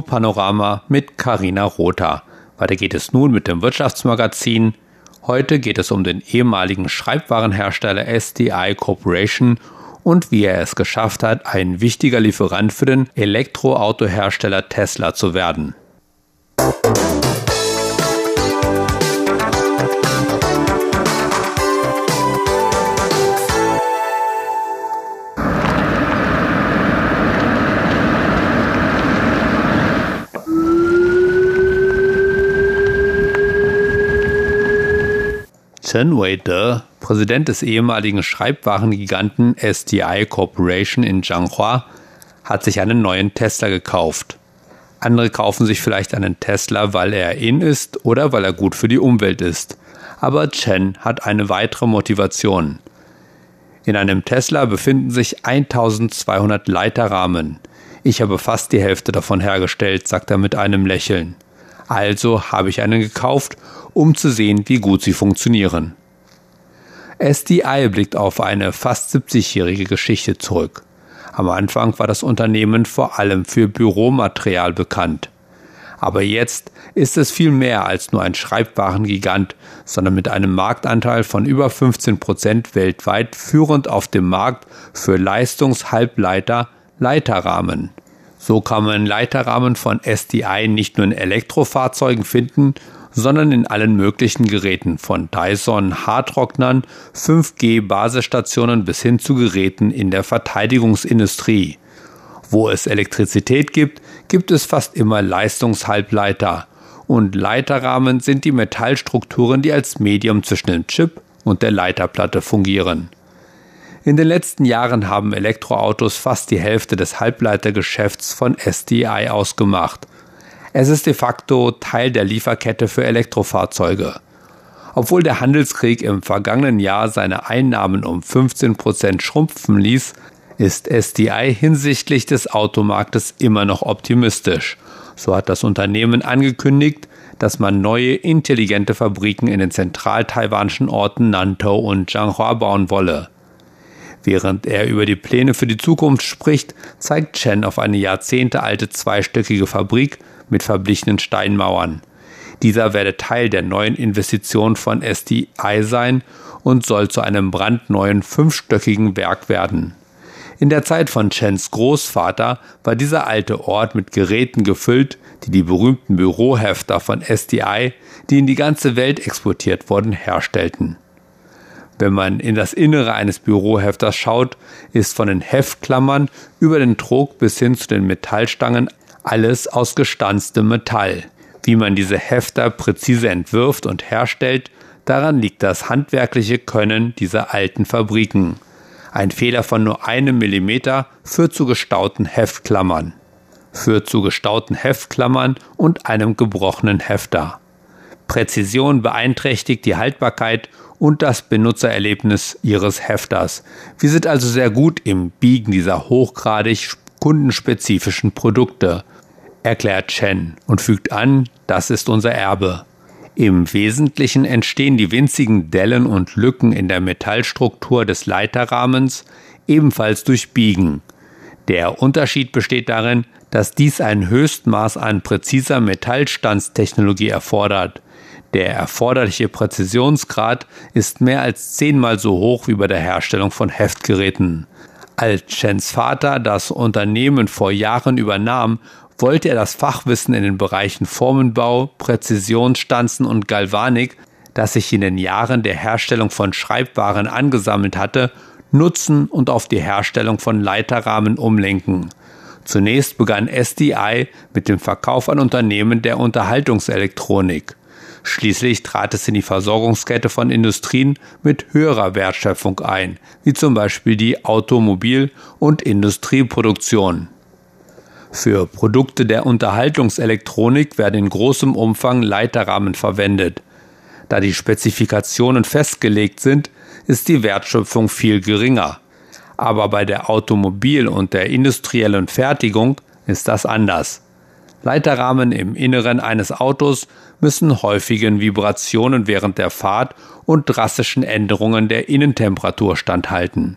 Panorama mit Karina Rother. Weiter geht es nun mit dem Wirtschaftsmagazin. Heute geht es um den ehemaligen Schreibwarenhersteller SDI Corporation und wie er es geschafft hat, ein wichtiger Lieferant für den Elektroautohersteller Tesla zu werden. Chen Wei-de, Präsident des ehemaligen Schreibwarengiganten SDI Corporation in Zhanghua, hat sich einen neuen Tesla gekauft. Andere kaufen sich vielleicht einen Tesla, weil er in ist oder weil er gut für die Umwelt ist. Aber Chen hat eine weitere Motivation. In einem Tesla befinden sich 1200 Leiterrahmen. Ich habe fast die Hälfte davon hergestellt, sagt er mit einem Lächeln. Also habe ich einen gekauft, um zu sehen, wie gut sie funktionieren. SDI blickt auf eine fast 70-jährige Geschichte zurück. Am Anfang war das Unternehmen vor allem für Büromaterial bekannt. Aber jetzt ist es viel mehr als nur ein Schreibwarengigant, sondern mit einem Marktanteil von über 15 Prozent weltweit führend auf dem Markt für Leistungshalbleiter Leiterrahmen. So kann man Leiterrahmen von SDI nicht nur in Elektrofahrzeugen finden, sondern in allen möglichen Geräten von Dyson Haartrocknern, 5G Basisstationen bis hin zu Geräten in der Verteidigungsindustrie. Wo es Elektrizität gibt, gibt es fast immer Leistungshalbleiter. Und Leiterrahmen sind die Metallstrukturen, die als Medium zwischen dem Chip und der Leiterplatte fungieren. In den letzten Jahren haben Elektroautos fast die Hälfte des Halbleitergeschäfts von SDI ausgemacht. Es ist de facto Teil der Lieferkette für Elektrofahrzeuge. Obwohl der Handelskrieg im vergangenen Jahr seine Einnahmen um 15 Prozent schrumpfen ließ, ist SDI hinsichtlich des Automarktes immer noch optimistisch. So hat das Unternehmen angekündigt, dass man neue intelligente Fabriken in den zentral-taiwanischen Orten Nantou und Zhanghua bauen wolle. Während er über die Pläne für die Zukunft spricht, zeigt Chen auf eine jahrzehntealte zweistöckige Fabrik mit verblichenen Steinmauern. Dieser werde Teil der neuen Investition von SDI sein und soll zu einem brandneuen fünfstöckigen Werk werden. In der Zeit von Chens Großvater war dieser alte Ort mit Geräten gefüllt, die die berühmten Bürohefter von SDI, die in die ganze Welt exportiert wurden, herstellten. Wenn man in das Innere eines Bürohefters schaut, ist von den Heftklammern über den Trog bis hin zu den Metallstangen alles aus gestanztem Metall. Wie man diese Hefter präzise entwirft und herstellt, daran liegt das handwerkliche Können dieser alten Fabriken. Ein Fehler von nur einem Millimeter führt zu gestauten Heftklammern. Führt zu gestauten Heftklammern und einem gebrochenen Hefter. Präzision beeinträchtigt die Haltbarkeit und das Benutzererlebnis Ihres Hefters. Wir sind also sehr gut im Biegen dieser hochgradig kundenspezifischen Produkte, erklärt Chen und fügt an, das ist unser Erbe. Im Wesentlichen entstehen die winzigen Dellen und Lücken in der Metallstruktur des Leiterrahmens ebenfalls durch Biegen. Der Unterschied besteht darin, dass dies ein Höchstmaß an präziser Metallstandstechnologie erfordert. Der erforderliche Präzisionsgrad ist mehr als zehnmal so hoch wie bei der Herstellung von Heftgeräten. Als Chens Vater das Unternehmen vor Jahren übernahm, wollte er das Fachwissen in den Bereichen Formenbau, Präzisionsstanzen und Galvanik, das sich in den Jahren der Herstellung von Schreibwaren angesammelt hatte, nutzen und auf die Herstellung von Leiterrahmen umlenken. Zunächst begann SDI mit dem Verkauf an Unternehmen der Unterhaltungselektronik. Schließlich trat es in die Versorgungskette von Industrien mit höherer Wertschöpfung ein, wie zum Beispiel die Automobil- und Industrieproduktion. Für Produkte der Unterhaltungselektronik werden in großem Umfang Leiterrahmen verwendet. Da die Spezifikationen festgelegt sind, ist die Wertschöpfung viel geringer. Aber bei der Automobil- und der industriellen Fertigung ist das anders. Leiterrahmen im Inneren eines Autos müssen häufigen Vibrationen während der Fahrt und drastischen Änderungen der Innentemperatur standhalten.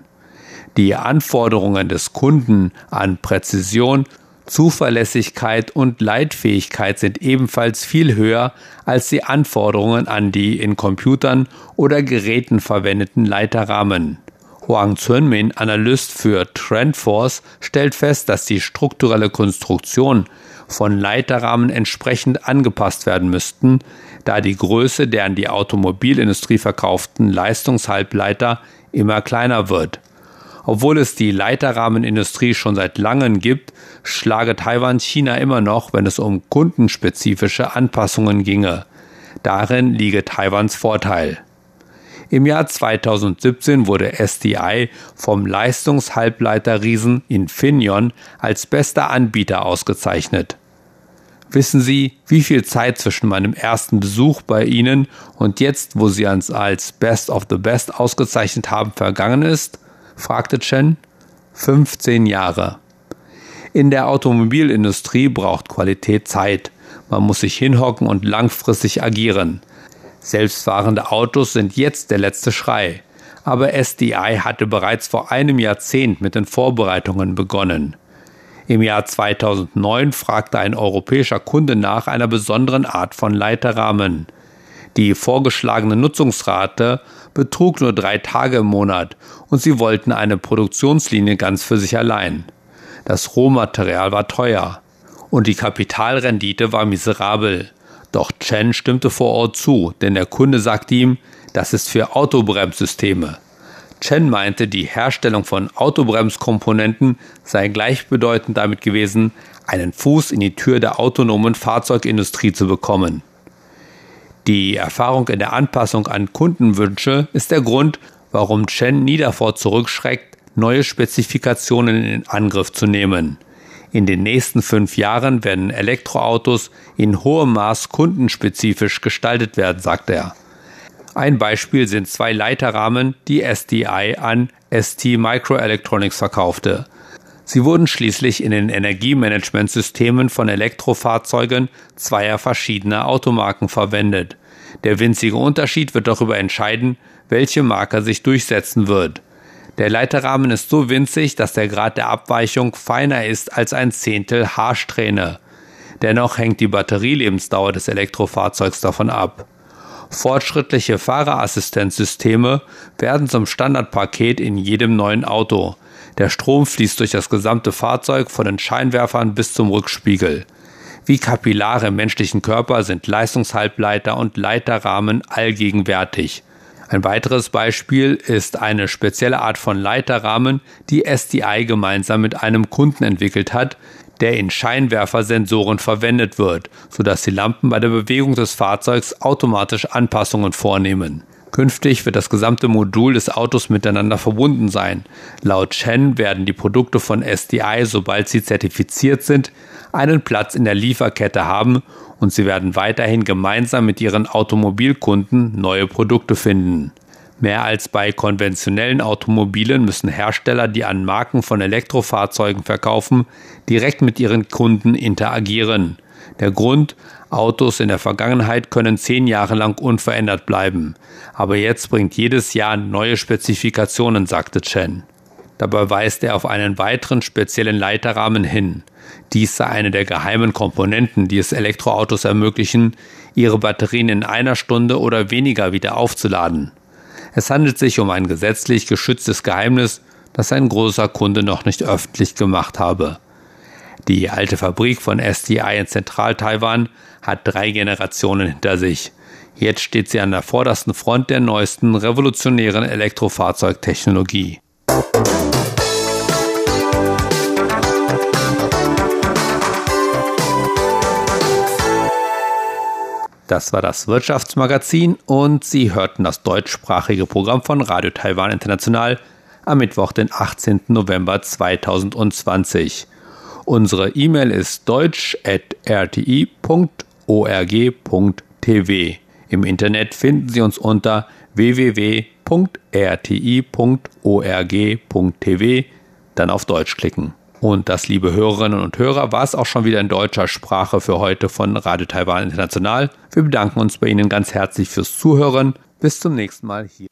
Die Anforderungen des Kunden an Präzision Zuverlässigkeit und Leitfähigkeit sind ebenfalls viel höher als die Anforderungen an die in Computern oder Geräten verwendeten Leiterrahmen. Huang Zunmin, Analyst für Trendforce, stellt fest, dass die strukturelle Konstruktion von Leiterrahmen entsprechend angepasst werden müssten, da die Größe der an die Automobilindustrie verkauften Leistungshalbleiter immer kleiner wird. Obwohl es die Leiterrahmenindustrie schon seit langem gibt, schlage Taiwan China immer noch, wenn es um kundenspezifische Anpassungen ginge. Darin liege Taiwans Vorteil. Im Jahr 2017 wurde SDI vom Leistungshalbleiterriesen Infineon als bester Anbieter ausgezeichnet. Wissen Sie, wie viel Zeit zwischen meinem ersten Besuch bei Ihnen und jetzt, wo Sie uns als Best of the Best ausgezeichnet haben, vergangen ist? fragte Chen. 15 Jahre. In der Automobilindustrie braucht Qualität Zeit. Man muss sich hinhocken und langfristig agieren. Selbstfahrende Autos sind jetzt der letzte Schrei. Aber SDI hatte bereits vor einem Jahrzehnt mit den Vorbereitungen begonnen. Im Jahr 2009 fragte ein europäischer Kunde nach einer besonderen Art von Leiterrahmen. Die vorgeschlagene Nutzungsrate betrug nur drei Tage im Monat und sie wollten eine Produktionslinie ganz für sich allein. Das Rohmaterial war teuer und die Kapitalrendite war miserabel. Doch Chen stimmte vor Ort zu, denn der Kunde sagte ihm, das ist für Autobremssysteme. Chen meinte, die Herstellung von Autobremskomponenten sei gleichbedeutend damit gewesen, einen Fuß in die Tür der autonomen Fahrzeugindustrie zu bekommen. Die Erfahrung in der Anpassung an Kundenwünsche ist der Grund, warum Chen nie davor zurückschreckt, neue Spezifikationen in Angriff zu nehmen. In den nächsten fünf Jahren werden Elektroautos in hohem Maß kundenspezifisch gestaltet werden, sagt er. Ein Beispiel sind zwei Leiterrahmen, die SDI an ST Microelectronics verkaufte. Sie wurden schließlich in den Energiemanagementsystemen von Elektrofahrzeugen zweier verschiedener Automarken verwendet. Der winzige Unterschied wird darüber entscheiden, welche Marke sich durchsetzen wird. Der Leiterrahmen ist so winzig, dass der Grad der Abweichung feiner ist als ein Zehntel Haarsträhne. Dennoch hängt die Batterielebensdauer des Elektrofahrzeugs davon ab. Fortschrittliche Fahrerassistenzsysteme werden zum Standardpaket in jedem neuen Auto. Der Strom fließt durch das gesamte Fahrzeug von den Scheinwerfern bis zum Rückspiegel. Wie Kapillare im menschlichen Körper sind Leistungshalbleiter und Leiterrahmen allgegenwärtig. Ein weiteres Beispiel ist eine spezielle Art von Leiterrahmen, die SDI gemeinsam mit einem Kunden entwickelt hat, der in Scheinwerfersensoren verwendet wird, sodass die Lampen bei der Bewegung des Fahrzeugs automatisch Anpassungen vornehmen. Künftig wird das gesamte Modul des Autos miteinander verbunden sein. Laut Chen werden die Produkte von SDI, sobald sie zertifiziert sind, einen Platz in der Lieferkette haben und sie werden weiterhin gemeinsam mit ihren Automobilkunden neue Produkte finden. Mehr als bei konventionellen Automobilen müssen Hersteller, die an Marken von Elektrofahrzeugen verkaufen, direkt mit ihren Kunden interagieren. Der Grund, Autos in der Vergangenheit können zehn Jahre lang unverändert bleiben. Aber jetzt bringt jedes Jahr neue Spezifikationen, sagte Chen. Dabei weist er auf einen weiteren speziellen Leiterrahmen hin. Dies sei eine der geheimen Komponenten, die es Elektroautos ermöglichen, ihre Batterien in einer Stunde oder weniger wieder aufzuladen. Es handelt sich um ein gesetzlich geschütztes Geheimnis, das ein großer Kunde noch nicht öffentlich gemacht habe. Die alte Fabrik von STI in Zentral-Taiwan hat drei Generationen hinter sich. Jetzt steht sie an der vordersten Front der neuesten revolutionären Elektrofahrzeugtechnologie. Das war das Wirtschaftsmagazin und Sie hörten das deutschsprachige Programm von Radio Taiwan International am Mittwoch, den 18. November 2020. Unsere E-Mail ist deutsch.rti.org.tv. Im Internet finden Sie uns unter www.rti.org.tv, dann auf Deutsch klicken. Und das, liebe Hörerinnen und Hörer, war es auch schon wieder in deutscher Sprache für heute von Radio Taiwan International. Wir bedanken uns bei Ihnen ganz herzlich fürs Zuhören. Bis zum nächsten Mal hier.